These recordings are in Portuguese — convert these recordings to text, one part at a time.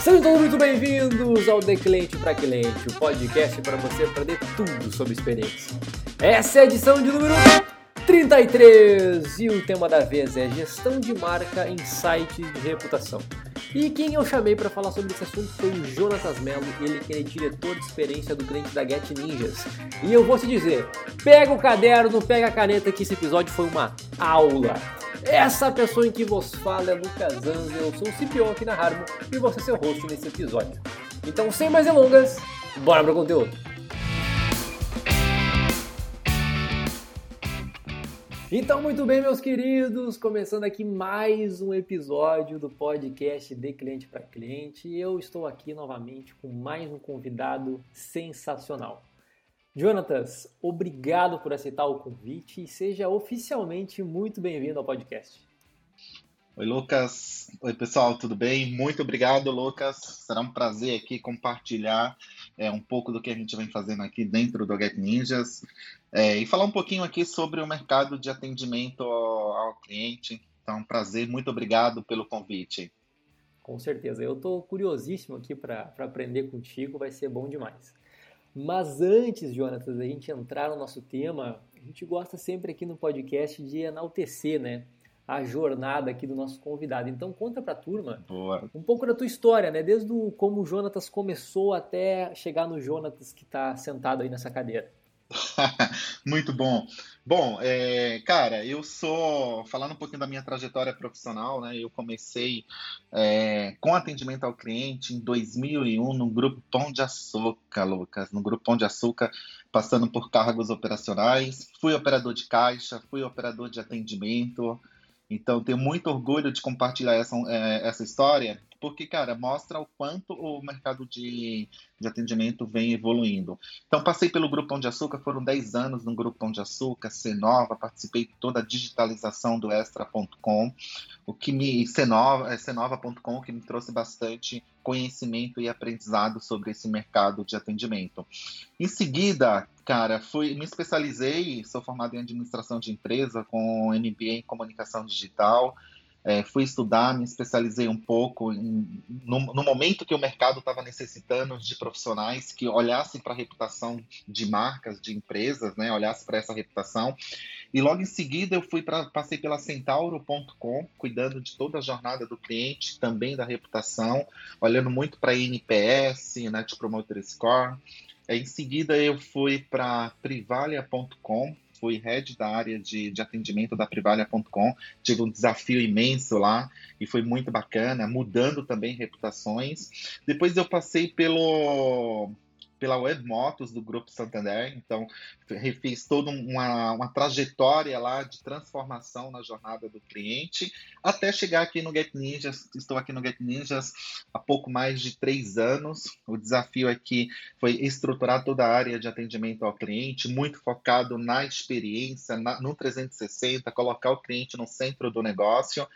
Sejam todos muito bem-vindos ao The Cliente para Cliente, o podcast para você aprender tudo sobre experiência. Essa é a edição de número 33 e o tema da vez é gestão de marca em sites de reputação. E quem eu chamei para falar sobre esse assunto foi o Jonatas Mello, ele que é diretor de experiência do cliente da Get Ninjas. E eu vou te dizer, pega o caderno, pega a caneta que esse episódio foi uma aula. Essa pessoa em que vos fala é Lucas Anzel, eu sou o CPO aqui na Harmo e vou ser seu host nesse episódio. Então, sem mais delongas, bora pro conteúdo! Então, muito bem, meus queridos, começando aqui mais um episódio do podcast de cliente para cliente. Eu estou aqui novamente com mais um convidado sensacional. Jonatas, obrigado por aceitar o convite e seja oficialmente muito bem-vindo ao podcast. Oi, Lucas. Oi, pessoal, tudo bem? Muito obrigado, Lucas. Será um prazer aqui compartilhar é, um pouco do que a gente vem fazendo aqui dentro do Get Ninjas é, e falar um pouquinho aqui sobre o mercado de atendimento ao, ao cliente. Então, um prazer, muito obrigado pelo convite. Com certeza, eu estou curiosíssimo aqui para aprender contigo, vai ser bom demais. Mas antes, Jonatas, da gente entrar no nosso tema, a gente gosta sempre aqui no podcast de enaltecer, né? a jornada aqui do nosso convidado. Então conta para a turma Boa. um pouco da tua história, né? Desde o, como o Jonatas começou até chegar no Jonatas que está sentado aí nessa cadeira. Muito bom. Bom, é, cara, eu sou falando um pouquinho da minha trajetória profissional, né? Eu comecei é, com atendimento ao cliente em 2001 no grupo Pão de Açúcar, Lucas, no grupo Pão de Açúcar, passando por cargos operacionais. Fui operador de caixa, fui operador de atendimento, então, tenho muito orgulho de compartilhar essa, é, essa história, porque, cara, mostra o quanto o mercado de, de atendimento vem evoluindo. Então, passei pelo Grupo Pão de Açúcar, foram 10 anos no Grupo Pão de Açúcar, Cenova, participei de toda a digitalização do Extra.com, o que me. Cenova, Cenova.com, que me trouxe bastante conhecimento e aprendizado sobre esse mercado de atendimento. Em seguida, cara, fui, me especializei, sou formado em administração de empresa com MBA em comunicação digital. É, fui estudar, me especializei um pouco em, no, no, momento que o mercado estava necessitando de profissionais que olhassem para a reputação de marcas, de empresas, né, olhassem para essa reputação. E logo em seguida eu fui para passei pela Centauro.com, cuidando de toda a jornada do cliente, também da reputação, olhando muito para NPS, Net Promoter Score. Em seguida eu fui para Privalia.com, fui head da área de, de atendimento da Privalia.com, tive um desafio imenso lá e foi muito bacana, mudando também reputações. Depois eu passei pelo pela Web Motos do Grupo Santander, então refiz toda uma, uma trajetória lá de transformação na jornada do cliente, até chegar aqui no Get Ninjas. Estou aqui no Get Ninjas há pouco mais de três anos. O desafio aqui foi estruturar toda a área de atendimento ao cliente, muito focado na experiência, na, no 360, colocar o cliente no centro do negócio,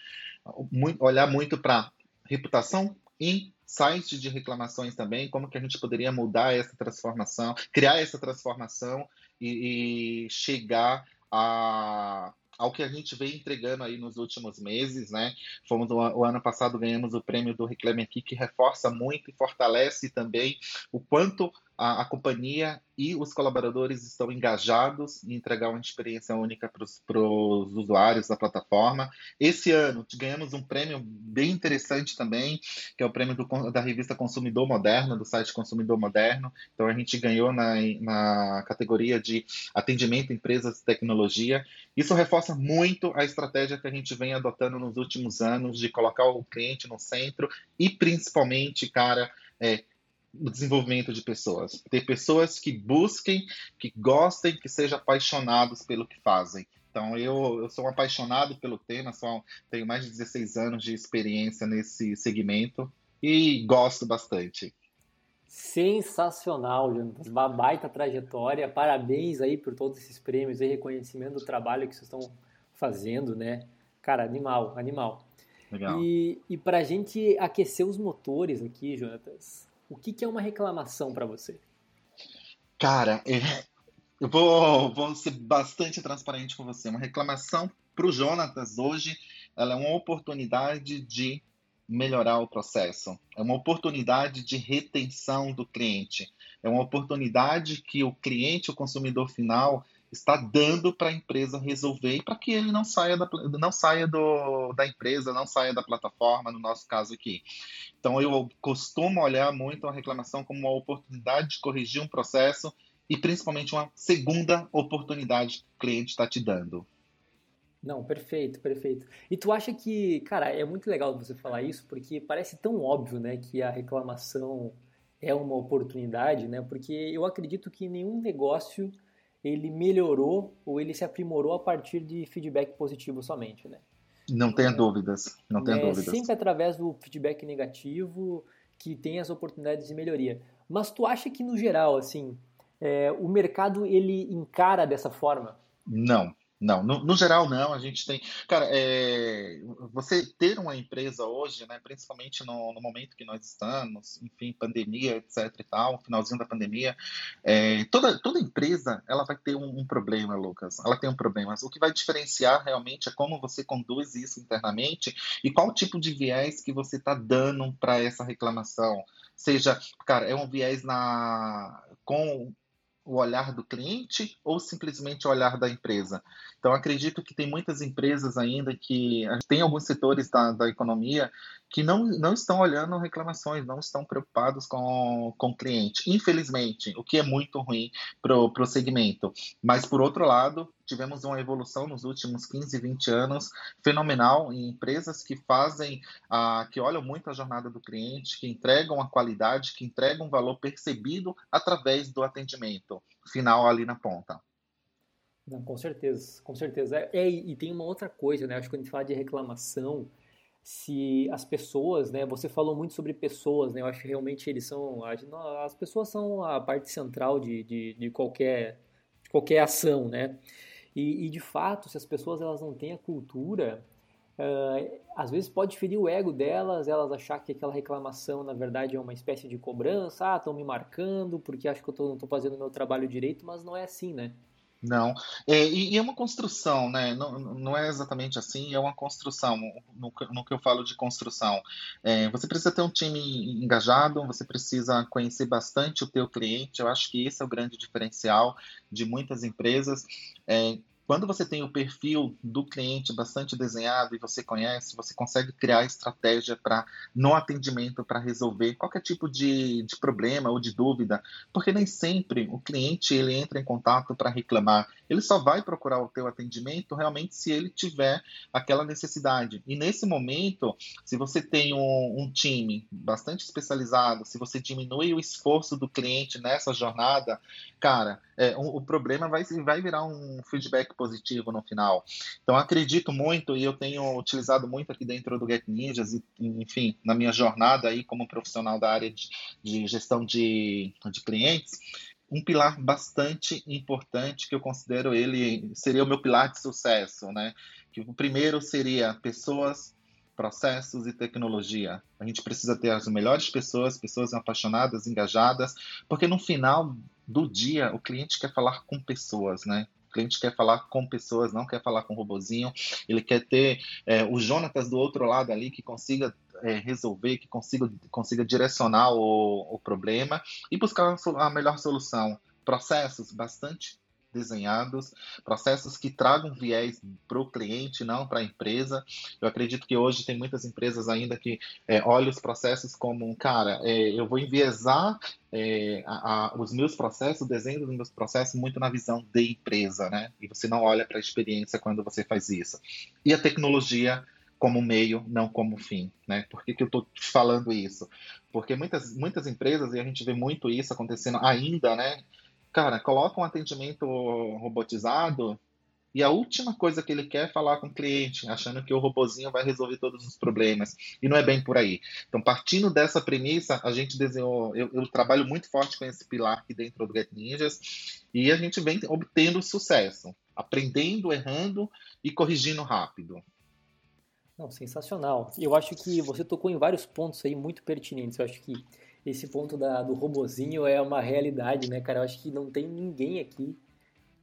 muito, olhar muito para reputação e site de reclamações também, como que a gente poderia mudar essa transformação, criar essa transformação e, e chegar a, ao que a gente vem entregando aí nos últimos meses, né? Fomos o, o, ano passado ganhamos o prêmio do Reclame Aqui, que reforça muito e fortalece também o quanto a, a, companhia e os colaboradores estão engajados em entregar uma experiência única para os usuários da plataforma. Esse ano ganhamos um prêmio bem interessante também, que é o prêmio do, da revista Consumidor Moderno, do site Consumidor Moderno. Então a gente ganhou na, na categoria de atendimento empresas de tecnologia. Isso reforça muito a estratégia que a gente vem adotando nos últimos anos de colocar o cliente no centro e principalmente, cara, é, o desenvolvimento de pessoas. Ter pessoas que busquem, que gostem, que sejam apaixonados pelo que fazem. Então, eu, eu sou um apaixonado pelo tema, sou, tenho mais de 16 anos de experiência nesse segmento e gosto bastante. Sensacional, Jonas. Uma baita trajetória. Parabéns aí por todos esses prêmios e reconhecimento do trabalho que vocês estão fazendo, né? Cara, animal, animal. Legal. E, e para a gente aquecer os motores aqui, Jonatas, o que, que é uma reclamação para você? Cara, é, eu vou, vou ser bastante transparente com você. Uma reclamação, para o Jonatas hoje, ela é uma oportunidade de melhorar o processo, é uma oportunidade de retenção do cliente, é uma oportunidade que o cliente, o consumidor final, está dando para a empresa resolver e para que ele não saia, da, não saia do, da empresa, não saia da plataforma, no nosso caso aqui. Então, eu costumo olhar muito a reclamação como uma oportunidade de corrigir um processo e principalmente uma segunda oportunidade que o cliente está te dando. Não, perfeito, perfeito. E tu acha que, cara, é muito legal você falar isso, porque parece tão óbvio, né, que a reclamação é uma oportunidade, né? Porque eu acredito que nenhum negócio ele melhorou ou ele se aprimorou a partir de feedback positivo somente, né? Não tenha dúvidas, não tenha é, dúvidas. Sempre através do feedback negativo que tem as oportunidades de melhoria. Mas tu acha que no geral, assim, é, o mercado ele encara dessa forma? Não, não, no, no, geral não, a gente tem. Cara, é, você ter uma empresa hoje, né, principalmente no, no, momento que nós estamos, enfim, pandemia, etc e tal, finalzinho da pandemia, é, toda, toda empresa ela vai ter um, um, problema, Lucas. Ela tem um problema. O que vai diferenciar realmente é como você conduz isso internamente e qual tipo de viés que você está dando para essa reclamação. Seja, cara, é um viés na com o olhar do cliente ou simplesmente o olhar da empresa. Então, acredito que tem muitas empresas ainda que tem alguns setores da, da economia que não, não estão olhando reclamações, não estão preocupados com, com o cliente. Infelizmente, o que é muito ruim para o segmento. Mas, por outro lado, tivemos uma evolução nos últimos 15, 20 anos fenomenal em empresas que fazem, ah, que olham muito a jornada do cliente, que entregam a qualidade, que entregam um valor percebido através do atendimento final ali na ponta. Não, com certeza, com certeza. É, e tem uma outra coisa, né? Acho que quando a gente fala de reclamação, se as pessoas, né? Você falou muito sobre pessoas, né? Eu acho que realmente eles são. As pessoas são a parte central de, de, de qualquer, de qualquer ação, né? E, e, de fato, se as pessoas elas não têm a cultura, uh, às vezes pode ferir o ego delas, elas achar que aquela reclamação na verdade é uma espécie de cobrança, ah, estão me marcando porque acho que eu tô, não estou fazendo o meu trabalho direito, mas não é assim, né? Não. É, e, e, é uma construção, né? Não, não é exatamente assim, é uma construção. No, no que eu falo de construção. É, você precisa ter um time engajado, você precisa conhecer bastante o teu cliente. Eu acho que esse é o grande diferencial de muitas empresas. É, quando você tem o perfil do cliente bastante desenhado e você conhece, você consegue criar estratégia para no atendimento para resolver qualquer tipo de, de problema ou de dúvida, porque nem sempre o cliente ele entra em contato para reclamar. Ele só vai procurar o teu atendimento realmente se ele tiver aquela necessidade. E nesse momento, se você tem um, um time bastante especializado, se você diminui o esforço do cliente nessa jornada, cara, é, o, o problema vai, vai virar um feedback positivo no final. Então, acredito muito e eu tenho utilizado muito aqui dentro do Get Ninjas, e, enfim, na minha jornada aí como profissional da área de, de gestão de, de clientes, um pilar bastante importante que eu considero ele seria o meu pilar de sucesso, né? Que o primeiro seria pessoas, processos e tecnologia. A gente precisa ter as melhores pessoas, pessoas apaixonadas, engajadas, porque no final do dia o cliente quer falar com pessoas, né? O cliente quer falar com pessoas, não quer falar com robozinho. Ele quer ter é, o Jonatas do outro lado ali que consiga é, resolver, que consiga, consiga direcionar o, o problema e buscar a melhor solução. Processos bastante desenhados, processos que tragam viés para o cliente, não para a empresa. Eu acredito que hoje tem muitas empresas ainda que é, olham os processos como, cara, é, eu vou enviesar é, a, a, os meus processos, o desenho dos meus processos muito na visão de empresa, né? E você não olha para a experiência quando você faz isso. E a tecnologia como meio, não como fim, né? Por que, que eu estou falando isso? Porque muitas, muitas empresas, e a gente vê muito isso acontecendo ainda, né? Cara, coloca um atendimento robotizado e a última coisa que ele quer é falar com o cliente, achando que o robozinho vai resolver todos os problemas. E não é bem por aí. Então, partindo dessa premissa, a gente desenhou. Eu, eu trabalho muito forte com esse pilar aqui dentro do Get Ninjas e a gente vem obtendo sucesso, aprendendo, errando e corrigindo rápido. Não, sensacional. Eu acho que você tocou em vários pontos aí muito pertinentes. Eu acho que esse ponto da, do robozinho é uma realidade, né, cara? Eu acho que não tem ninguém aqui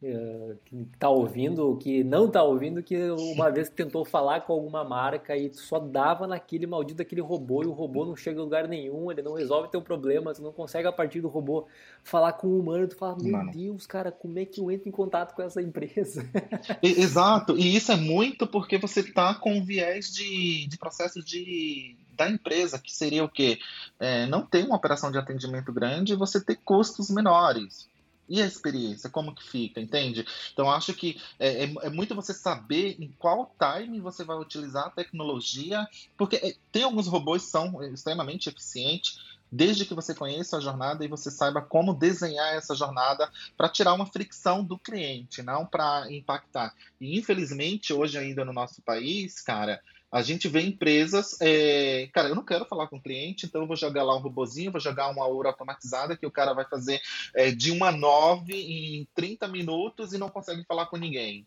uh, que tá ouvindo, que não tá ouvindo, que uma vez tentou falar com alguma marca e só dava naquele maldito daquele robô e o robô não chega em lugar nenhum, ele não resolve teu problema, tu não consegue a partir do robô falar com o humano, tu fala, meu Mano. Deus, cara, como é que eu entro em contato com essa empresa? Exato, e isso é muito porque você tá com viés de, de processo de da empresa, que seria o quê? É, não ter uma operação de atendimento grande e você ter custos menores. E a experiência, como que fica, entende? Então, acho que é, é, é, muito você saber em qual time você vai utilizar a tecnologia, porque é, tem alguns robôs que são extremamente eficientes, desde que você conheça a jornada e você saiba como desenhar essa jornada para tirar uma fricção do cliente, não para impactar. E, infelizmente, hoje ainda no nosso país, cara, a gente vê empresas, é, cara, eu não quero falar com o cliente, então eu vou jogar lá um robozinho, vou jogar uma aura automatizada que o cara vai fazer é, de uma nove em 30 minutos e não consegue falar com ninguém.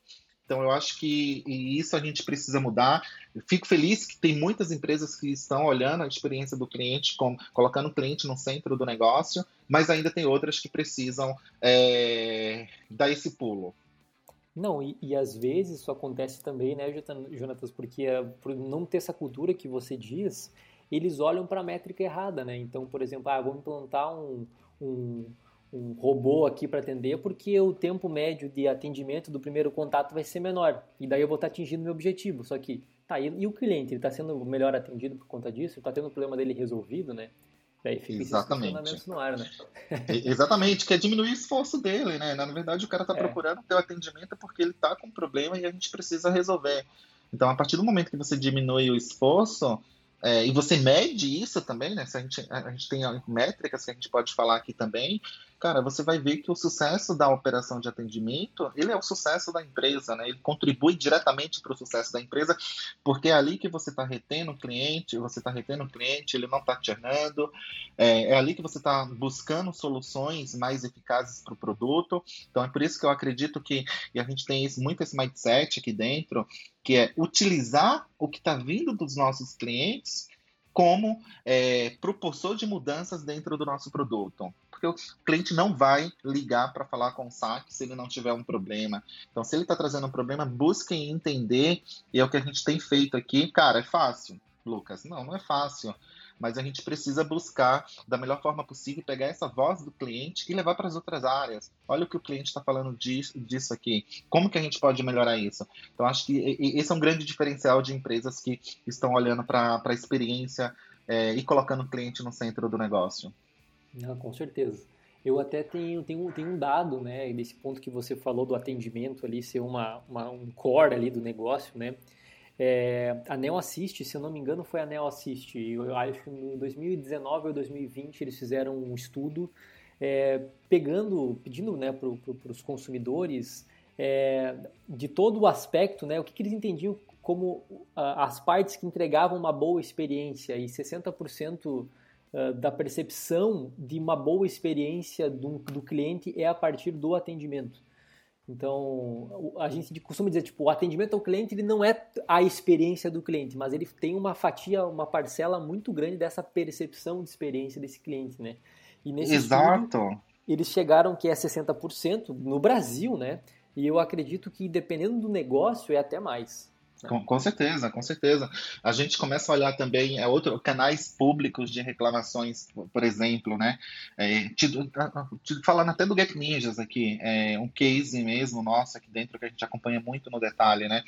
Então eu acho que isso a gente precisa mudar. Eu fico feliz que tem muitas empresas que estão olhando a experiência do cliente, com, colocando o cliente no centro do negócio, mas ainda tem outras que precisam é, dar esse pulo. Não, e, e, às vezes isso acontece também, né, Jonatas, porque uh, por não ter essa cultura que você diz, eles olham para a métrica errada, né? Então, por exemplo, ah, vamos implantar um, um, um robô aqui para atender porque o tempo médio de atendimento do primeiro contato vai ser menor e daí eu vou estar tá atingindo meu objetivo. Só que, tá, e, e o cliente, ele está sendo melhor atendido por conta disso? Está tendo o problema dele resolvido, né? Daí fica Exatamente. no ar, né? Exatamente, que é diminuir o esforço dele, né? Na verdade, o cara está é. procurando ter o atendimento porque ele está com um problema e a gente precisa resolver. Então, a partir do momento que você diminui o esforço, é, e você mede isso também, né? Se a gente, a gente tem métricas que a gente pode falar aqui também, cara, você vai ver que o sucesso da operação de atendimento, ele é o sucesso da empresa, né? Ele contribui diretamente para o sucesso da empresa, porque é ali que você está retendo o cliente, você está retendo o cliente, ele não está churnando, é, é, ali que você está buscando soluções mais eficazes para o produto. Então é por isso que eu acredito que e a gente tem esse, muito esse mindset aqui dentro, que é utilizar o que está vindo dos nossos clientes como é, propulsor de mudanças dentro do nosso produto. Porque o cliente não vai ligar para falar com o SAC se ele não tiver um problema. Então, se ele está trazendo um problema, busquem entender, e é o que a gente tem feito aqui. Cara, é fácil, Lucas? Não, não é fácil mas a gente precisa buscar da melhor forma possível pegar essa voz do cliente e levar para as outras áreas. Olha o que o cliente está falando disso, disso aqui. Como que a gente pode melhorar isso? Então, acho que esse é um grande diferencial de empresas que estão olhando para a experiência é, e colocando o cliente no centro do negócio. Não, com certeza. Eu até tenho, tenho, tenho um dado, né, desse ponto que você falou do atendimento ali ser uma, uma um core ali do negócio, né? É, a Neo Assist, se eu não me engano, foi a Neo Assist. Eu acho que em 2019 ou 2020 eles fizeram um estudo é, pegando, pedindo né, para pro, os consumidores é, de todo o aspecto, né, o que, que eles entendiam como a, as partes que entregavam uma boa experiência e 60% ah, da percepção de uma boa experiência do, do cliente é a partir do atendimento. Então, a gente costuma dizer, tipo, o atendimento ao cliente ele não é a experiência do cliente, mas ele tem uma fatia, uma parcela muito grande dessa percepção de experiência desse cliente, né? E nesse Exato. Estudo, eles chegaram que é 60% no Brasil, né? E eu acredito que dependendo do negócio é até mais. Com, com, certeza, com certeza. A gente começa a olhar também é outro canais públicos de reclamações, por exemplo, né? É, te, te, falando até do Get Ninjas aqui, é um case mesmo nosso aqui dentro que a gente acompanha muito no detalhe, né?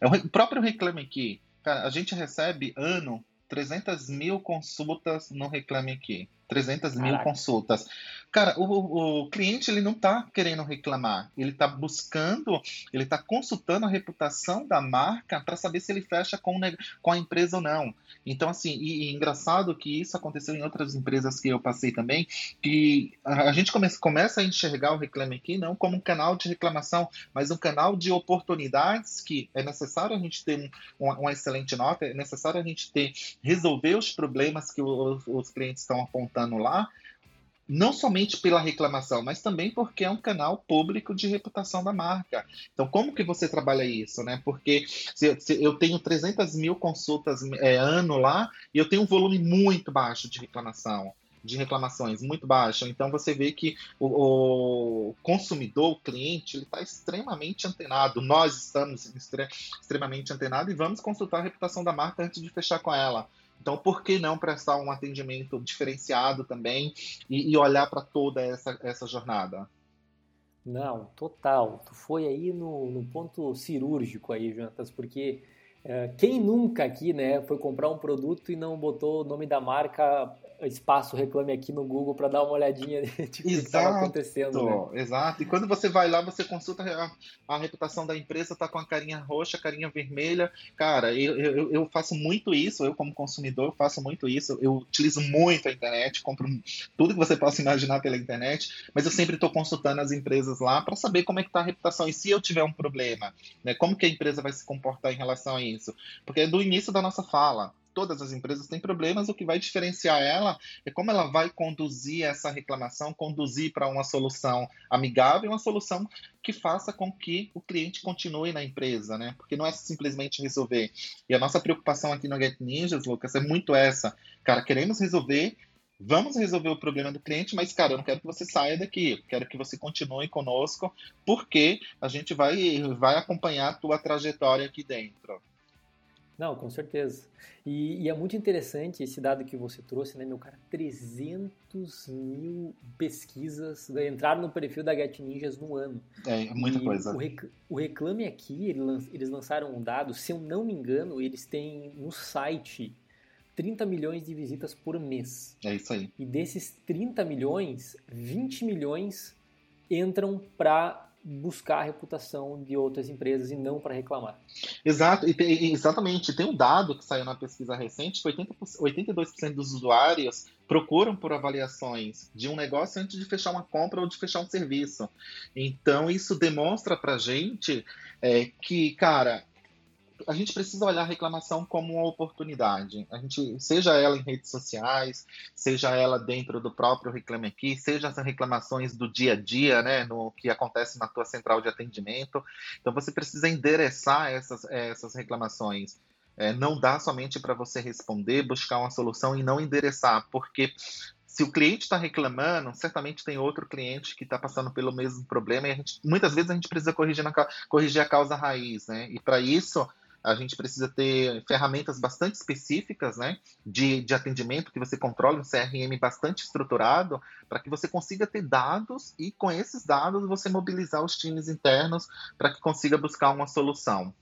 É o próprio Reclame Aqui. A gente recebe ano 300 mil consultas no Reclame Aqui. 300 Caraca. mil consultas. Cara, o, o cliente ele não está querendo reclamar, ele está buscando, ele está consultando a reputação da marca para saber se ele fecha com, com a empresa ou não. Então, assim, e, e, engraçado que isso aconteceu em outras empresas que eu passei também, que a, a gente come, começa a enxergar o Reclame Aqui não como um canal de reclamação, mas um canal de oportunidades que é necessário a gente ter um, uma, uma excelente nota, é necessário a gente ter resolver os problemas que os, os clientes estão apontando lá, não somente pela reclamação, mas também porque é um canal público de reputação da marca. Então, como que você trabalha isso, né? Porque se, se eu tenho 300 mil consultas é, ano lá e eu tenho um volume muito baixo de reclamação. de reclamações muito baixa. Então você vê que o, o consumidor, o cliente, ele está extremamente antenado. Nós estamos extre extremamente antenados e vamos consultar a reputação da marca antes de fechar com ela. Então, por que não prestar um atendimento diferenciado também e, e olhar para toda essa, essa jornada? Não, total. Tu foi aí no, no ponto cirúrgico aí, Jantas, porque é, quem nunca aqui, né, foi comprar um produto e não botou o nome da marca espaço reclame aqui no Google para dar uma olhadinha de o que estava acontecendo. Né? Exato. E quando você vai lá, você consulta a, a reputação da empresa, tá com a carinha roxa, a carinha vermelha. Cara, eu, eu, eu, faço muito isso, eu como consumidor faço muito isso. Eu utilizo muito a internet, compro tudo que você possa imaginar pela internet, mas eu sempre estou consultando as empresas lá para saber como é que tá a reputação e se eu tiver um problema, né, como que a empresa vai se comportar em relação a isso. Porque é do início da nossa fala todas as empresas têm problemas, o que vai diferenciar ela é como ela vai conduzir essa reclamação, conduzir para uma solução amigável, uma solução que faça com que o cliente continue na empresa, né? Porque não é simplesmente resolver. E a nossa preocupação aqui no Get Ninjas, Lucas, é muito essa. Cara, queremos resolver vamos resolver o problema do cliente, mas, cara, eu não quero que você saia daqui, eu quero que você continue conosco, porque a gente vai, vai acompanhar a tua trajetória aqui dentro. Não, com certeza. E, e, é muito interessante esse dado que você trouxe, né, meu cara? 300 mil pesquisas entraram no perfil da Get Ninjas no ano. É, muita e coisa. O, rec, o, Reclame Aqui, eles lançaram um dado, se eu não me engano, eles têm no site 30 milhões de visitas por mês. É isso aí. E desses 30 milhões, 20 milhões entram para buscar a reputação de outras empresas e não para reclamar. Exato, tem, exatamente. Tem um dado que saiu na pesquisa recente que 80%, 82% dos usuários procuram por avaliações de um negócio antes de fechar uma compra ou de fechar um serviço. Então, isso demonstra para gente é, que, cara, a gente precisa olhar a reclamação como uma oportunidade. A gente, seja ela em redes sociais, seja ela dentro do próprio Reclame Aqui, seja as reclamações do dia a dia, né, no que acontece na tua central de atendimento. Então você precisa endereçar essas, essas reclamações. É, não dá somente para você responder, buscar uma solução e não endereçar, porque se o cliente está reclamando, certamente tem outro cliente que está passando pelo mesmo problema e gente, muitas vezes a gente precisa corrigir, na, corrigir a causa raiz, né? E para isso a gente precisa ter ferramentas bastante específicas né, de, de atendimento, que você controle um CRM bastante estruturado, para que você consiga ter dados e, com esses dados, você mobilizar os times internos para que consiga buscar uma solução.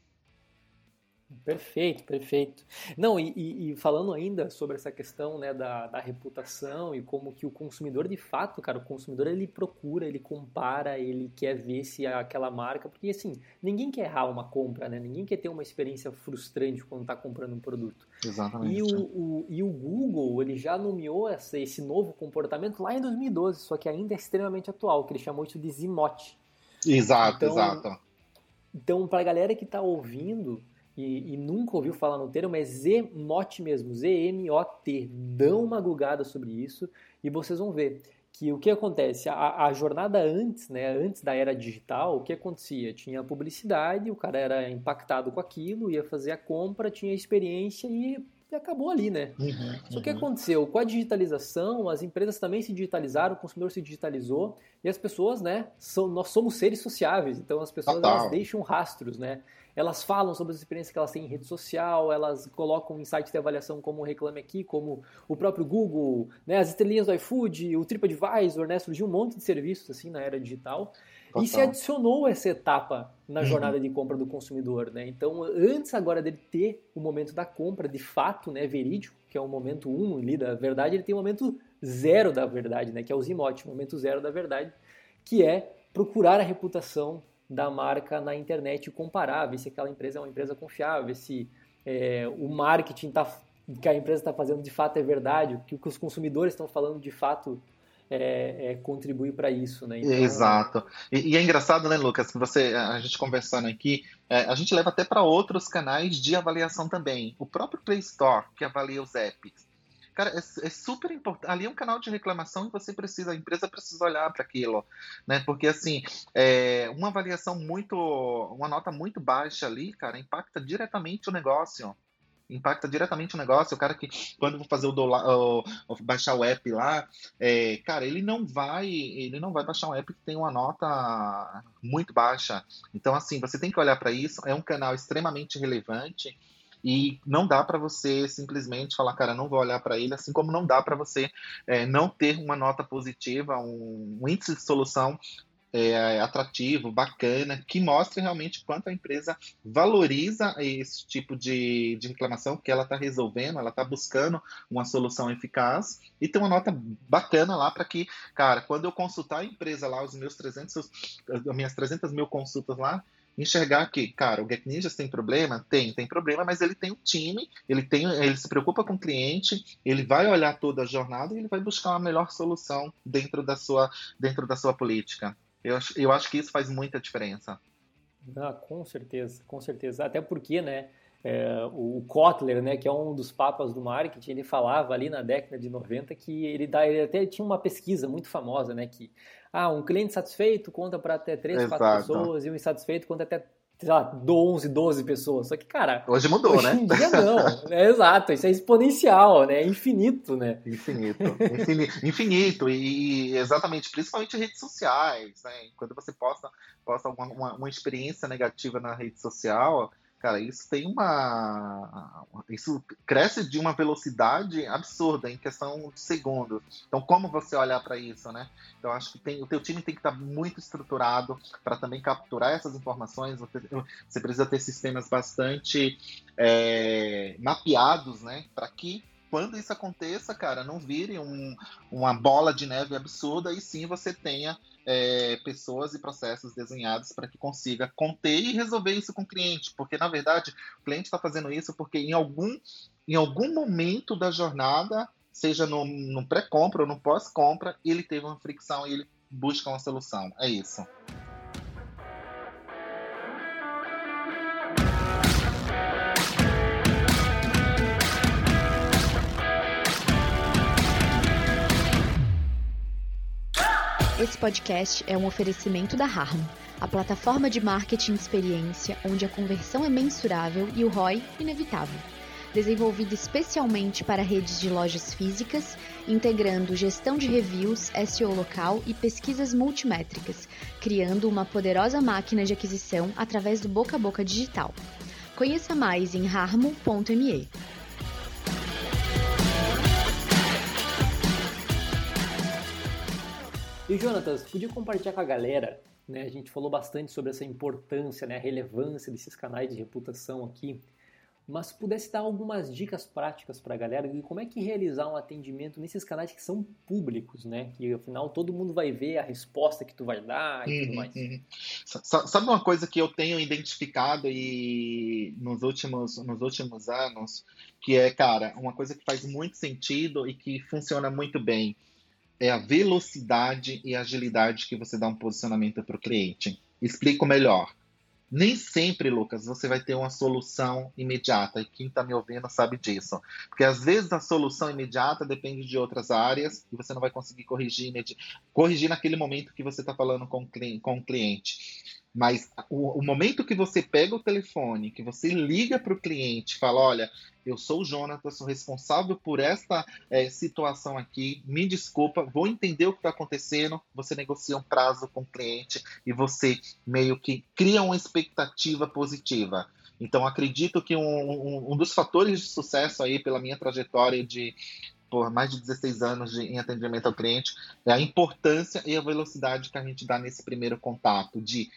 Perfeito, perfeito. Não, e, e, falando ainda sobre essa questão né, da, da reputação e como que o consumidor de fato, cara, o consumidor ele procura, ele compara, ele quer ver se aquela marca, porque assim, ninguém quer errar uma compra, né? Ninguém quer ter uma experiência frustrante quando está comprando um produto. Exatamente. E o, o, e o Google, ele já nomeou essa, esse novo comportamento lá em 2012, só que ainda é extremamente atual, que ele chamou isso de Zimote. Exato, então, exato. Então, para a galera que está ouvindo, e, e, nunca ouviu falar no termo, é Z-MOT mesmo, Z-M-O-T. Dão uma gugada sobre isso e vocês vão ver que o que acontece, a, a, jornada antes, né, antes da era digital, o que acontecia? Tinha publicidade, o cara era impactado com aquilo, ia fazer a compra, tinha experiência e, e acabou ali, né? Uhum, Só que uhum. aconteceu? Com a digitalização, as empresas também se digitalizaram, o consumidor se digitalizou e as pessoas, né, são, nós somos seres sociáveis, então as pessoas elas deixam rastros, né? Elas falam sobre as experiências que elas têm em rede social, elas colocam em sites de avaliação como o Reclame Aqui, como o próprio Google, né, as estrelinhas do iFood, o TripAdvisor, né, surgiu um monte de serviços assim na era digital. Total. E se adicionou essa etapa na uhum. jornada de compra do consumidor, né? Então, antes agora dele ter o momento da compra, de fato, né, verídico, que é o momento 1 um, ali da verdade, ele tem o momento zero da verdade, né, que é o Zimote, o momento zero da verdade, que é procurar a reputação da marca na internet e comparar, ver se aquela empresa é uma empresa confiável, se é, o marketing tá, que a empresa está fazendo de fato é verdade, o que os consumidores estão falando de fato é, é, contribui para isso, né? Então, Exato. E, e, é engraçado, né, Lucas, você, a gente conversando aqui, é, a gente leva até para outros canais de avaliação também. O próprio Play Store, que avalia os apps. Cara, é, é super importante. Ali é um canal de reclamação e você precisa, a empresa precisa olhar para aquilo, né? Porque assim, é, uma avaliação muito, uma nota muito baixa ali, cara, impacta diretamente o negócio. Impacta diretamente o negócio. O cara que, quando vou fazer o, o baixar o app lá, é, cara, ele não vai, ele não vai baixar um app que tem uma nota muito baixa. Então, assim, você tem que olhar para isso. É um canal extremamente relevante. E não dá para você simplesmente falar, cara, não vou olhar para ele, assim como não dá para você é, não ter uma nota positiva, um, um índice de solução é, atrativo, bacana, que mostre realmente quanto a empresa valoriza esse tipo de, de reclamação que ela está resolvendo, ela está buscando uma solução eficaz e tem uma nota bacana lá para que, cara, quando eu consultar a empresa lá, os meus 300, as minhas 300 mil consultas lá, enxergar que, cara, o Get Ninjas tem problema? Tem, tem problema, mas ele tem um time, ele tem, ele se preocupa com o cliente, ele vai olhar toda a jornada e ele vai buscar uma melhor solução dentro da sua, dentro da sua política. Eu acho, eu acho que isso faz muita diferença. Ah, com certeza, com certeza. Até porque, né, é, o Kotler, né, que é um dos papas do marketing, ele falava ali na década de 90 que ele, dá, ele até tinha uma pesquisa muito famosa, né, que ah, um cliente satisfeito conta para até 3, 4 pessoas e um insatisfeito conta até sei lá, 11, 12 pessoas. Só que, cara. Hoje mudou, hoje né? Hoje em dia não. é exato, isso é exponencial, né? É infinito, né? Infinito. Infinito. infinito. E exatamente, principalmente redes sociais, né? Quando você posta, posta uma, uma, uma experiência negativa na rede social, Cara, isso tem uma. Isso cresce de uma velocidade absurda em questão de segundos. Então, como você olhar para isso, né? Então, acho que tem, o teu time tem que estar tá muito estruturado para também capturar essas informações. Você precisa ter sistemas bastante é, mapeados, né? Para que quando isso aconteça, cara, não vire um, uma bola de neve absurda e sim você tenha é, pessoas e processos desenhados para que consiga conter e resolver isso com o cliente. Porque, na verdade, o cliente está fazendo isso porque em algum, em algum momento da jornada, seja no, no pré-compra ou no pós-compra, ele teve uma fricção e ele busca uma solução. É isso. Esse podcast é um oferecimento da Harmo, a plataforma de marketing de experiência onde a conversão é mensurável e o ROI inevitável. Desenvolvida especialmente para redes de lojas físicas, integrando gestão de reviews, SEO local e pesquisas multimétricas, criando uma poderosa máquina de aquisição através do boca a boca digital. Conheça mais em harmo.me. E Jonatas, podia compartilhar com a galera, né? A gente falou bastante sobre essa importância, né? A relevância desses canais de reputação aqui. Mas se pudesse dar algumas dicas práticas para a galera de como é que realizar um atendimento nesses canais que são públicos, né? Que afinal todo mundo vai ver a resposta que tu vai dar e uhum, tudo mais. Uhum. Sabe uma coisa que eu tenho identificado e nos últimos, nos últimos anos, que é, cara, uma coisa que faz muito sentido e que funciona muito bem é a velocidade e agilidade que você dá um posicionamento para o cliente. Explico melhor. Nem sempre, Lucas, você vai ter uma solução imediata, e quem está me ouvindo sabe disso. Porque às vezes a solução imediata depende de outras áreas e você não vai conseguir corrigir, corrigir naquele momento que você está falando com o cliente. Mas o, o, momento que você pega o telefone, que você liga para o cliente, fala: olha, eu sou o Jonathan, sou responsável por esta é, situação aqui, me desculpa, vou entender o que está acontecendo. Você negocia um prazo com o cliente e você meio que cria uma expectativa positiva. Então, acredito que um, um, um dos fatores de sucesso aí, pela minha trajetória de por mais de 16 anos de, em atendimento ao cliente, é a importância e a velocidade que a gente dá nesse primeiro contato, de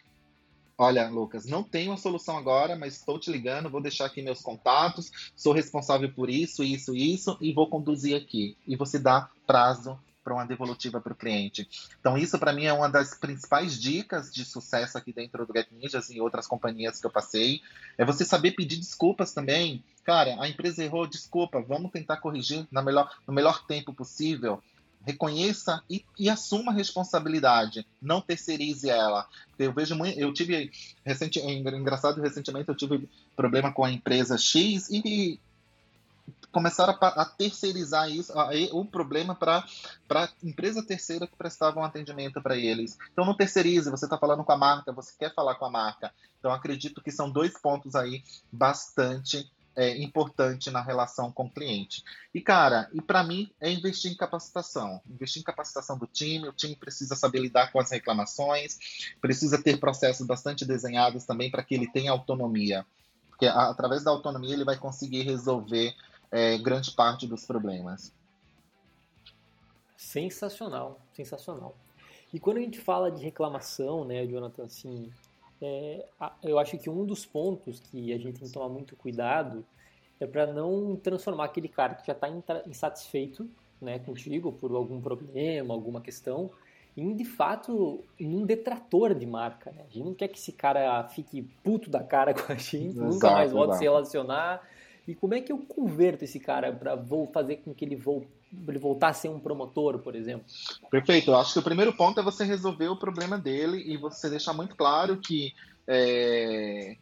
Olha, Lucas, não tenho a solução agora, mas estou te ligando, vou deixar aqui meus contatos, sou responsável por isso, isso, isso, e vou conduzir aqui. E você dá prazo para uma devolutiva para o cliente. Então, isso para mim é uma das principais dicas de sucesso aqui dentro do Get Ninjas e outras companhias que eu passei. É você saber pedir desculpas também. Cara, a empresa errou, desculpa, vamos tentar corrigir no melhor, no melhor tempo possível reconheça e, e, assuma a responsabilidade, não terceirize ela. Eu vejo muito, eu tive recente, é engraçado recentemente eu tive problema com a empresa X e começaram a, a terceirizar isso, a, o problema para para empresa terceira que prestava um atendimento para eles. Então não terceirize, você está falando com a marca, você quer falar com a marca. Então acredito que são dois pontos aí bastante é, importante na relação com o cliente. E, cara, e para mim é investir em capacitação. Investir em capacitação do time, o time precisa saber lidar com as reclamações, precisa ter processos bastante desenhados também para que ele tenha autonomia. Porque através da autonomia ele vai conseguir resolver é, grande parte dos problemas. Sensacional, sensacional. E quando a gente fala de reclamação, né, Jonathan, assim, é, eu acho que um dos pontos que a gente tem que tomar muito cuidado é para não transformar aquele cara que já está insatisfeito né, contigo por algum problema, alguma questão, em de fato um detrator de marca. Né? A gente não quer que esse cara fique puto da cara com a gente, exato, nunca mais volte a se relacionar. E como é que eu converto esse cara para fazer com que ele volte ele voltar a ser um promotor, por exemplo? Perfeito. Eu acho que o primeiro ponto é você resolver o problema dele e você deixar muito claro que é,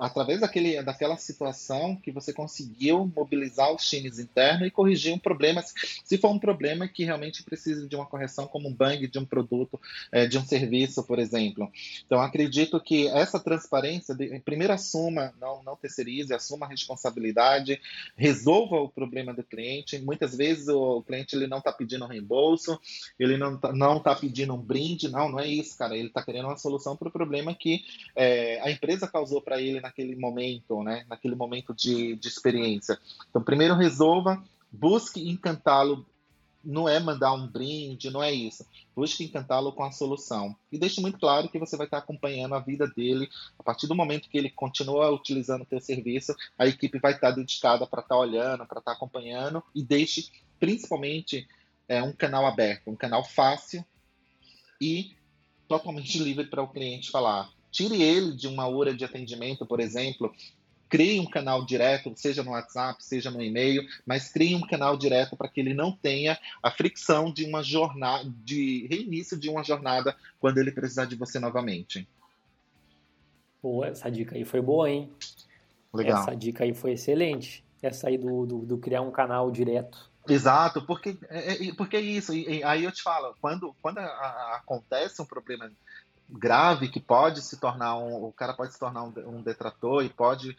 através daquele, daquela situação que você conseguiu mobilizar os times internos e corrigir um problema, se for um problema que realmente precisa de uma correção, como um bang de um produto, é, de um serviço, por exemplo. Então, acredito que essa transparência, primeiro assuma, não, não terceirize, assuma a responsabilidade, resolva o problema do cliente. Muitas vezes o, cliente ele não está pedindo um reembolso, ele não está não tá pedindo um brinde, não, não é isso, cara. Ele está querendo uma solução para o problema que é, a empresa causou para ele naquele momento, né? Naquele momento de, de experiência. Então, primeiro resolva, busque encantá-lo. Não é mandar um brinde, não é isso. Busque encantá-lo com a solução. E deixe muito claro que você vai estar acompanhando a vida dele. A partir do momento que ele continua utilizando o teu serviço, a equipe vai estar dedicada para estar olhando, para estar acompanhando. E deixe, principalmente, é, um canal aberto, um canal fácil e totalmente livre para o cliente falar Tire ele de uma hora de atendimento, por exemplo, crie um canal direto, seja no WhatsApp, seja no e-mail, mas crie um canal direto para que ele não tenha a fricção de uma jornada, de reinício de uma jornada quando ele precisar de você novamente. Pô, essa dica aí foi boa, hein? Legal. Essa dica aí foi excelente. Essa aí do, do, do criar um canal direto. Exato, porque é, é porque é isso. E, aí eu te falo, quando, quando a, a, acontece um problema grave que pode se tornar um, o cara pode se tornar um, um detrator e pode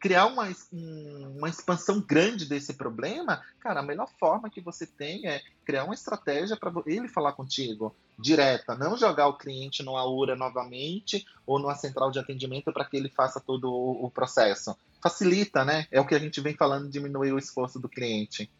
criar uma, uma expansão grande desse problema, cara, a melhor forma que você tem é criar uma estratégia para ele falar contigo direta, não jogar o cliente no Aura novamente ou numa central de atendimento para que ele faça todo o, o, processo. Facilita, né? É o que a gente vem falando, diminuir o esforço do cliente.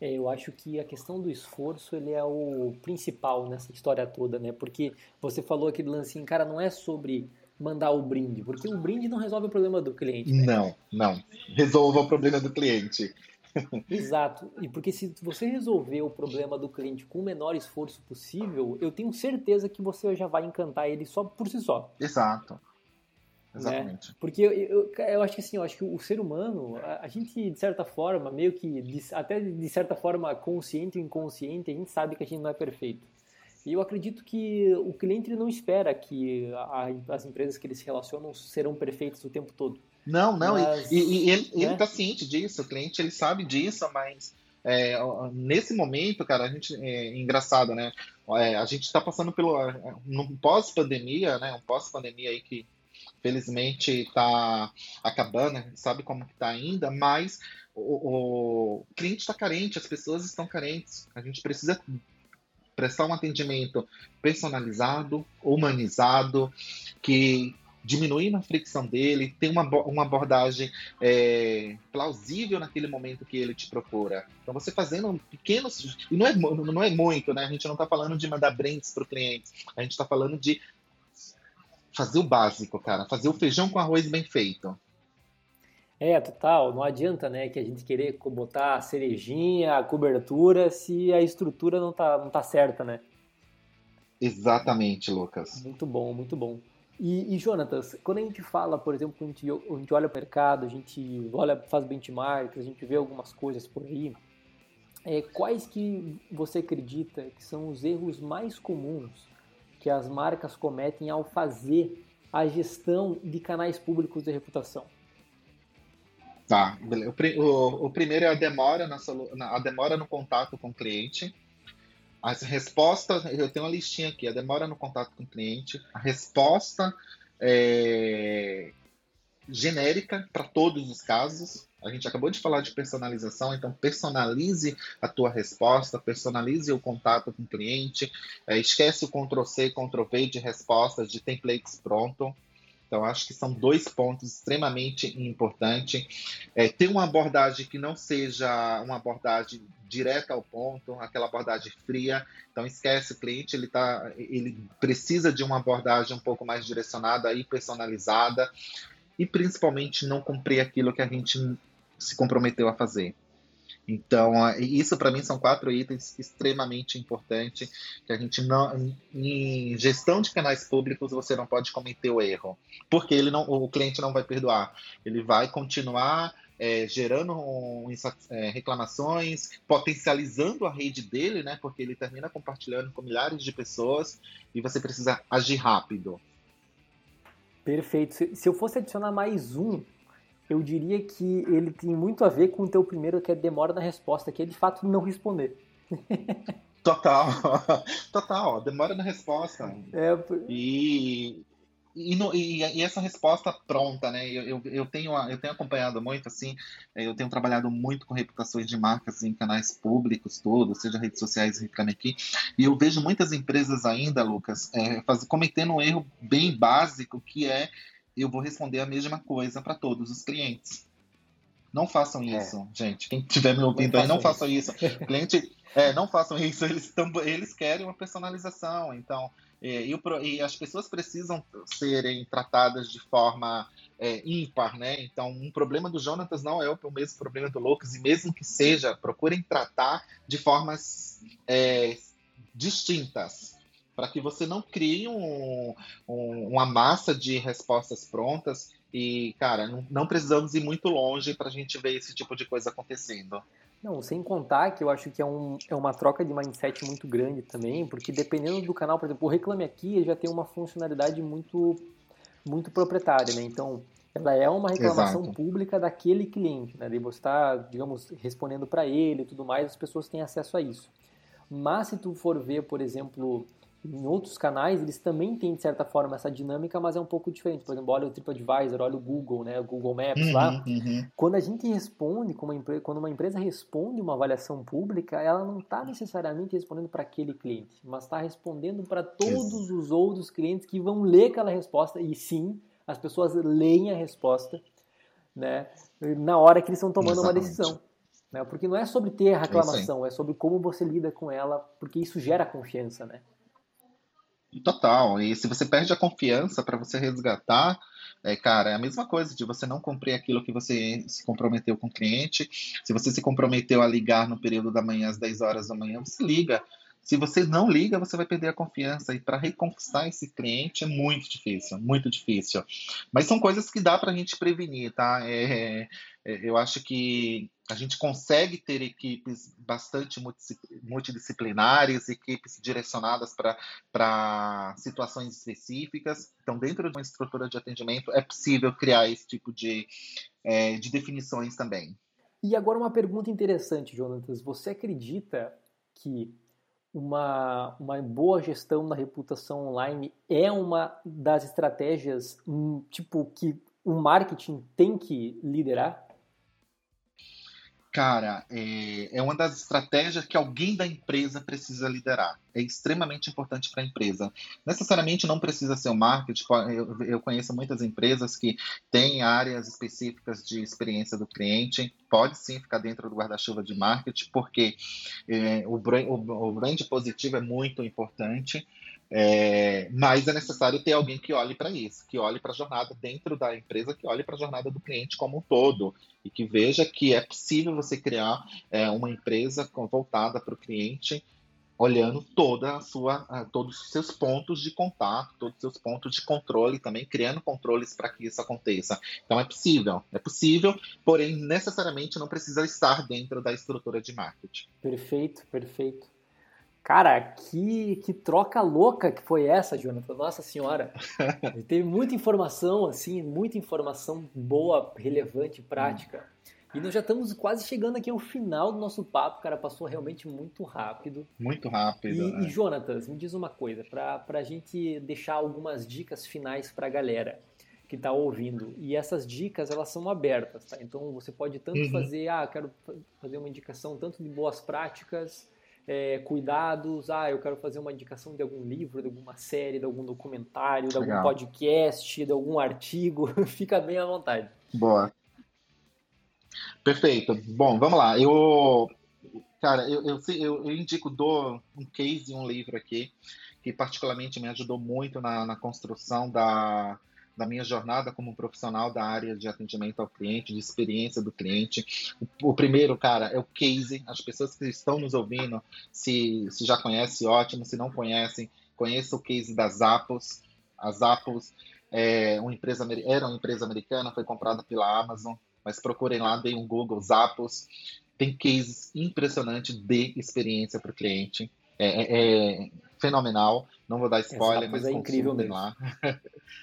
É, eu acho que a questão do esforço ele é o principal nessa história toda, né? Porque você falou aquele lance, assim, cara, não é sobre mandar o brinde, porque o brinde não resolve o problema do cliente. Né? Não, não. Resolva o problema do cliente. Exato. E porque se você resolver o problema do cliente com o menor esforço possível, eu tenho certeza que você já vai encantar ele só por si só. Exato. Né? Exatamente. Né? Porque eu, eu, eu, acho que assim, eu acho que o ser humano, a, a gente, de certa forma, meio que, de, até de certa forma, consciente ou inconsciente, a gente sabe que a gente não é perfeito. E eu acredito que o cliente não espera que a, as empresas que eles se relacionam serão perfeitas o tempo todo. Não, não, mas, e, e, e, ele né? está ciente disso, o cliente ele sabe disso, mas é, nesse momento, cara, a gente é engraçado, né? É, a gente está passando pelo um pós-pandemia, né? Um pós-pandemia aí que felizmente está acabando, a gente sabe como está ainda, mas o, o cliente está carente, as pessoas estão carentes. A gente precisa prestar um atendimento personalizado, humanizado, que diminui a fricção dele, tem uma, uma abordagem é, plausível naquele momento que ele te procura. Então, você fazendo pequenos. E não é, não é muito, né? A gente não está falando de mandar brindes para o cliente, a gente está falando de fazer o básico, cara. Fazer o feijão com arroz bem feito. É, total. Não adianta, né, que a gente querer botar a cerejinha, a cobertura, se a estrutura não tá, não tá certa, né? Exatamente, Lucas. Muito bom, muito bom. E, e Jonatas, quando a gente fala, por exemplo, a gente, a gente olha o mercado, a gente olha, faz benchmarks, a gente vê algumas coisas por aí, é, quais que você acredita que são os erros mais comuns que as marcas cometem ao fazer a gestão de canais públicos de reputação? Tá, o, o, o primeiro é a demora, na, a demora no contato com o cliente. As respostas, eu tenho uma listinha aqui, a demora no contato com o cliente, a resposta é, genérica para todos os casos. A gente acabou de falar de personalização, então personalize a tua resposta, personalize o contato com o cliente, é, esquece o Ctrl+C, Ctrl+V de respostas, de templates pronto. Então, acho que são dois pontos extremamente importantes. É, ter uma abordagem que não seja uma abordagem direta ao ponto, aquela abordagem fria. Então, esquece o cliente, ele, tá, ele precisa de uma abordagem um pouco mais direcionada e personalizada. E, principalmente, não cumprir aquilo que a gente se comprometeu a fazer. Então, isso para mim são quatro itens extremamente importantes que a gente não em gestão de canais públicos você não pode cometer o erro, porque ele não, o cliente não vai perdoar, ele vai continuar é, gerando um, é, reclamações, potencializando a rede dele, né? Porque ele termina compartilhando com milhares de pessoas e você precisa agir rápido. Perfeito. Se, se eu fosse adicionar mais um, eu diria que ele tem muito a ver com o teu primeiro, que é demora na resposta, que é de fato não responder. Total, total, demora na resposta. É, e, e, no, e, e, essa resposta pronta, né? Eu, eu, eu, tenho, eu tenho acompanhado muito, assim, eu tenho trabalhado muito com reputações de marcas em canais públicos, todos, seja redes sociais, Reclame Aqui, e eu vejo muitas empresas ainda, Lucas, é, faz, cometendo um erro bem básico, que é eu vou responder a mesma coisa para todos os clientes. Não façam é. isso, é. gente. Quem estiver me ouvindo não aí, não façam isso. isso. Cliente, é, não façam isso. Eles, tão, eles querem uma personalização. Então, é, e, o, e, as pessoas precisam serem tratadas de forma é, ímpar, né? Então, um problema do Jonatas não é o mesmo problema do Lucas, e mesmo que seja, procurem tratar de formas é, distintas para que você não crie um, um, uma massa de respostas prontas. E, cara, não, não precisamos ir muito longe para a gente ver esse tipo de coisa acontecendo. Não, sem contar que eu acho que é, um, é uma troca de mindset muito grande também, porque dependendo do canal, por exemplo, o Reclame Aqui já tem uma funcionalidade muito, muito proprietária, né? Então, ela é uma reclamação Exato. pública daquele cliente, né? De você está, digamos, respondendo para ele e tudo mais, as pessoas têm acesso a isso. Mas se tu for ver, por exemplo, em outros canais, eles também têm, de certa forma, essa dinâmica, mas é um pouco diferente. Por exemplo, olha o TripAdvisor, olha o Google, né? O Google Maps uhum, lá. Uhum. Quando a gente responde, quando uma empresa responde uma avaliação pública, ela não está necessariamente respondendo para aquele cliente, mas está respondendo para todos os outros clientes que vão ler aquela resposta. E sim, as pessoas leem a resposta, né? Na hora que eles estão tomando Exatamente. uma decisão. Né? Porque não é sobre ter a reclamação, é sobre como você lida com ela, porque isso gera confiança, né? Total. E se você perde a confiança para você resgatar, é, cara, é a mesma coisa de você não cumprir aquilo que você se comprometeu com o cliente. Se você se comprometeu a ligar no período da manhã às 10 horas da manhã, você liga. Se você não liga, você vai perder a confiança. E para reconquistar esse cliente é muito difícil, muito difícil. Mas são coisas que dá para a gente prevenir, tá? É, eu acho que a gente consegue ter equipes bastante multidisciplinares, equipes direcionadas para situações específicas. Então, dentro de uma estrutura de atendimento, é possível criar esse tipo de, é, de definições também. E agora uma pergunta interessante, Jonatas. Você acredita que uma, uma boa gestão da reputação online é uma das estratégias hum, tipo que o marketing tem que liderar? Cara, é, é, uma das estratégias que alguém da empresa precisa liderar. É extremamente importante para a empresa. Necessariamente não precisa ser o marketing. Eu, eu, conheço muitas empresas que têm áreas específicas de experiência do cliente. Pode sim ficar dentro do guarda-chuva de marketing, porque é, o, brand, o, o brand positivo é muito importante. É, mas é necessário ter alguém que olhe para isso, que olhe para a jornada dentro da empresa, que olhe para a jornada do cliente como um todo e que veja que é possível você criar é, uma empresa voltada para o cliente, olhando toda a sua, todos os seus pontos de contato, todos os seus pontos de controle também, criando controles para que isso aconteça. Então é possível, é possível, porém necessariamente não precisa estar dentro da estrutura de marketing. Perfeito, perfeito. Cara, que, que troca louca que foi essa, Jonathan. Nossa senhora. Teve muita informação, assim, muita informação boa, relevante, prática. E nós já estamos quase chegando aqui ao final do nosso papo, cara. Passou realmente muito rápido. Muito rápido. E, né? e Jonatas, me diz uma coisa, para a gente deixar algumas dicas finais para a galera. que está ouvindo. E essas dicas, elas são abertas, tá? Então você pode tanto uhum. fazer, ah, quero fazer uma indicação tanto de boas práticas, é, cuidados, ah, eu quero fazer uma indicação de algum livro, de alguma série, de algum documentário, de Legal. algum podcast, de algum artigo, fica bem à vontade. Boa. Perfeito. Bom, vamos lá. Eu, cara, eu, eu, eu, eu indico do um case e um livro aqui que particularmente me ajudou muito na, na construção da, da minha jornada como profissional da área de atendimento ao cliente, de experiência do cliente. O, o, primeiro, cara, é o case. As pessoas que estão nos ouvindo, se, se já conhecem, ótimo. Se não conhecem, conheça o case das Zappos. As Zappos é uma empresa, era uma empresa americana, foi comprada pela Amazon, mas procurem lá, deem um Google, Zappos. Tem cases impressionantes de experiência para o cliente. É, é, é, fenomenal. Não vou dar spoiler, mas é incrível mesmo. lá.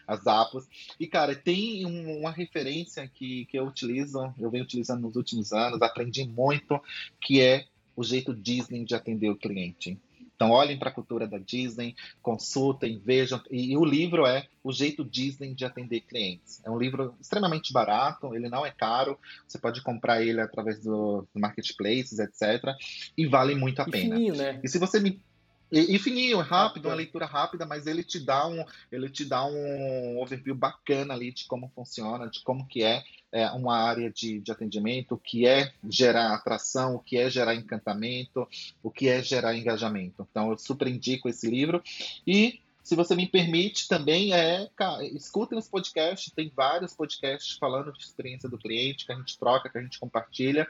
As Zappos. E, cara, tem um, uma referência que, que eu utilizo, eu venho utilizando nos últimos anos, aprendi muito, que é o jeito Disney de atender o cliente. Então, olhem para a cultura da Disney, consultem, vejam. E, e, o livro é O Jeito Disney de Atender Clientes. É um livro extremamente barato, ele não é caro, você pode comprar ele através do, do marketplaces, etc. E vale muito a e pena. Fininho, né? E se você me e, e fininho, rápido, uma leitura rápida, mas ele te dá um, ele te dá um overview bacana ali de como funciona, de como que é, é uma área de, de atendimento, o que é gerar atração, o que é gerar encantamento, o que é gerar engajamento. Então eu super indico esse livro e se você me permite, também é, cara, escutem os podcasts, tem vários podcasts falando de experiência do cliente, que a gente troca, que a gente compartilha.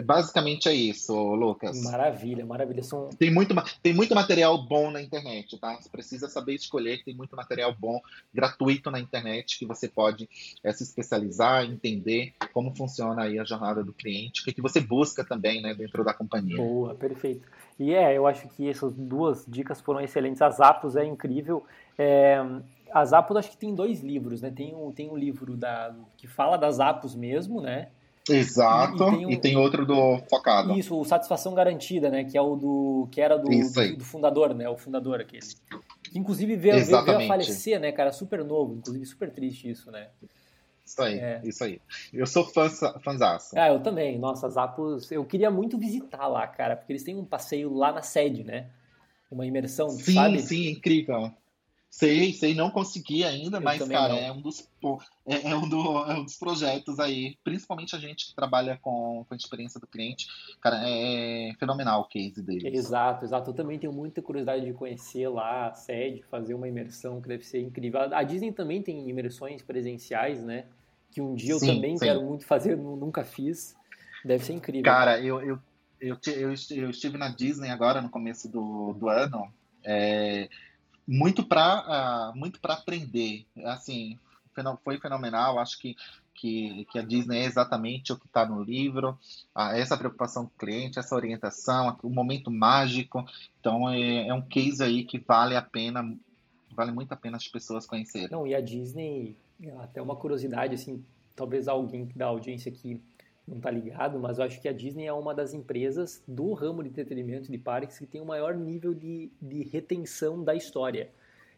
Basicamente é isso, Lucas. Maravilha, maravilha. São... Tem, muito, tem muito material bom na internet, tá? Você precisa saber escolher, tem muito material bom, gratuito na internet, que você pode é, se especializar, entender como funciona aí a jornada do cliente, o que, que você busca também, né, dentro da companhia. Boa, perfeito. E é, eu acho que essas duas dicas foram excelentes. As Apos é incrível. É, as Apos acho que tem dois livros, né? Tem um, tem um livro da, que fala das Apos mesmo, né? Exato, e, e, tem, um, e tem, outro do focado. Isso, o Satisfação Garantida, né? Que é o do. que era do, do, do, fundador, né? O fundador aquele. Que inclusive veio, veio, veio, a falecer, né, cara? Super novo, inclusive super triste isso, né? Isso aí, é. isso aí. Eu sou fã, fãzaço. Ah, eu também. Nossa, Zapos, eu queria muito visitar lá, cara, porque eles têm um passeio lá na sede, né? Uma imersão, sim, sabe? Sim, sim, incrível. Sei, sei, não consegui ainda, eu mas, cara, é um, dos, é, é, um do, é um dos projetos aí, principalmente a gente que trabalha com, com a experiência do cliente, cara, é, é fenomenal o case deles. Exato, exato. Eu também tenho muita curiosidade de conhecer lá a sede, fazer uma imersão que deve ser incrível. A Disney também tem imersões presenciais, né? Que um dia eu sim, também sim. quero muito fazer, nunca fiz. Deve ser incrível. Cara, eu, eu, eu, eu, eu estive na Disney agora no começo do, do ano. É, muito para uh, ah, muito para aprender. Assim, foi fenomenal. Acho que, que, que a Disney é exatamente o que está no livro. Uh, essa preocupação com o cliente, essa orientação, o momento mágico. Então é, é um case aí que vale a pena, vale muito a pena as pessoas conhecerem. Não, e a Disney, até uma curiosidade, assim, talvez alguém da audiência aqui não tá ligado, mas eu acho que a Disney é uma das empresas do ramo de entretenimento de parques que tem o maior nível de, de retenção da história.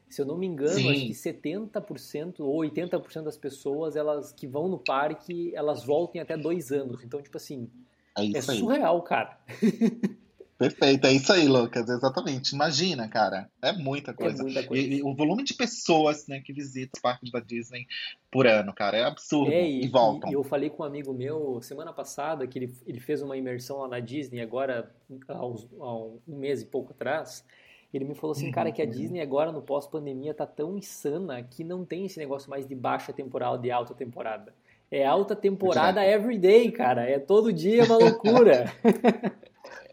Se eu não me engano, Sim. acho que 70% ou 80% das pessoas elas que vão no parque, elas voltam até dois anos. Então, tipo assim, é, é surreal, cara. Perfeito, é isso aí, Lucas, exatamente. Imagina, cara, é muita coisa. É muita coisa. E, e, o volume de pessoas né, que visitam os parques da Disney por ano, cara, é absurdo. É, e, e voltam. E eu falei com um amigo meu semana passada que ele, ele fez uma imersão lá na Disney, agora há, uns, há um mês e pouco atrás. Ele me falou assim, cara, que a uhum. Disney agora no pós-pandemia tá tão insana que não tem esse negócio mais de baixa temporada, de alta temporada. É alta temporada everyday, cara. É todo dia uma loucura.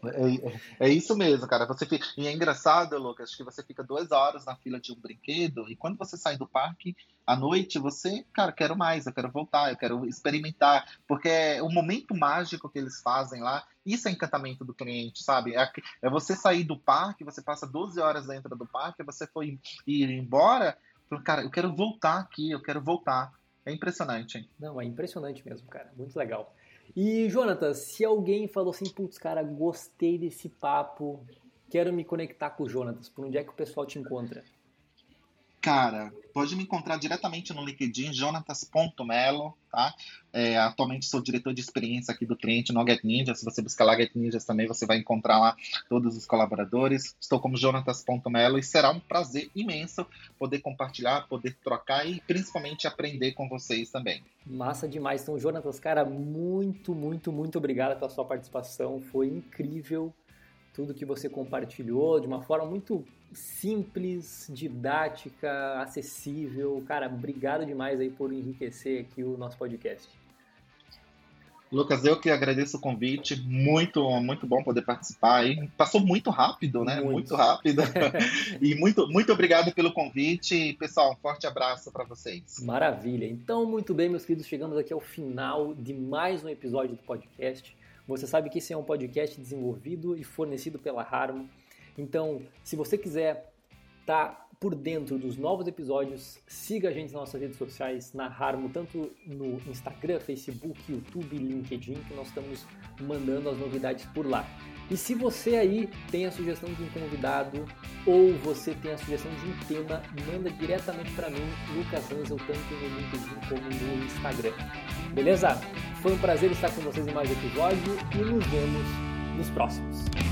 É, é, isso mesmo, cara. Você fica... E é engraçado, Lucas, que você fica duas horas na fila de um brinquedo e quando você sai do parque à noite, você, cara, quero mais, eu quero voltar, eu quero experimentar, porque é o momento mágico que eles fazem lá. Isso é encantamento do cliente, sabe? É, é você sair do parque, você passa 12 horas dentro do parque, você foi ir embora, cara, eu quero voltar aqui, eu quero voltar. É impressionante, hein? Não, é impressionante mesmo, cara. Muito legal. E, Jonathan, se alguém falou assim, putz, cara, gostei desse papo, quero me conectar com o Jonatas, por onde é que o pessoal te encontra? Cara, pode me encontrar diretamente no LinkedIn, jonatas.melo, tá? É, atualmente sou diretor de experiência aqui do cliente no Get Ninja. Se você buscar lá Get Ninjas também, você vai encontrar lá todos os colaboradores. Estou como jonatas.melo e será um prazer imenso poder compartilhar, poder trocar e principalmente aprender com vocês também. Massa demais. Então, Jonatas, cara, muito, muito, muito obrigado pela sua participação. Foi incrível tudo que você compartilhou de uma forma muito simples, didática, acessível. Cara, obrigado demais aí por enriquecer aqui o nosso podcast. Lucas, eu que agradeço o convite, muito, muito bom poder participar aí. Passou muito rápido, né? Muito, muito rápido. e muito, muito obrigado pelo convite. Pessoal, um forte abraço para vocês. Maravilha. Então, muito bem, meus queridos, chegamos aqui ao final de mais um episódio do podcast. Você sabe que esse é um podcast desenvolvido e fornecido pela Harmo. Então, se você quiser estar tá por dentro dos novos episódios, siga a gente nas nossas redes sociais, na Harmo, tanto no Instagram, Facebook, YouTube, LinkedIn, que nós estamos mandando as novidades por lá. E se você aí tem a sugestão de um convidado ou você tem a sugestão de um tema, manda diretamente para mim, Lucas Hansel, tanto no LinkedIn como no Instagram. Beleza? Foi um prazer estar com vocês em mais um episódio e nos vemos nos próximos.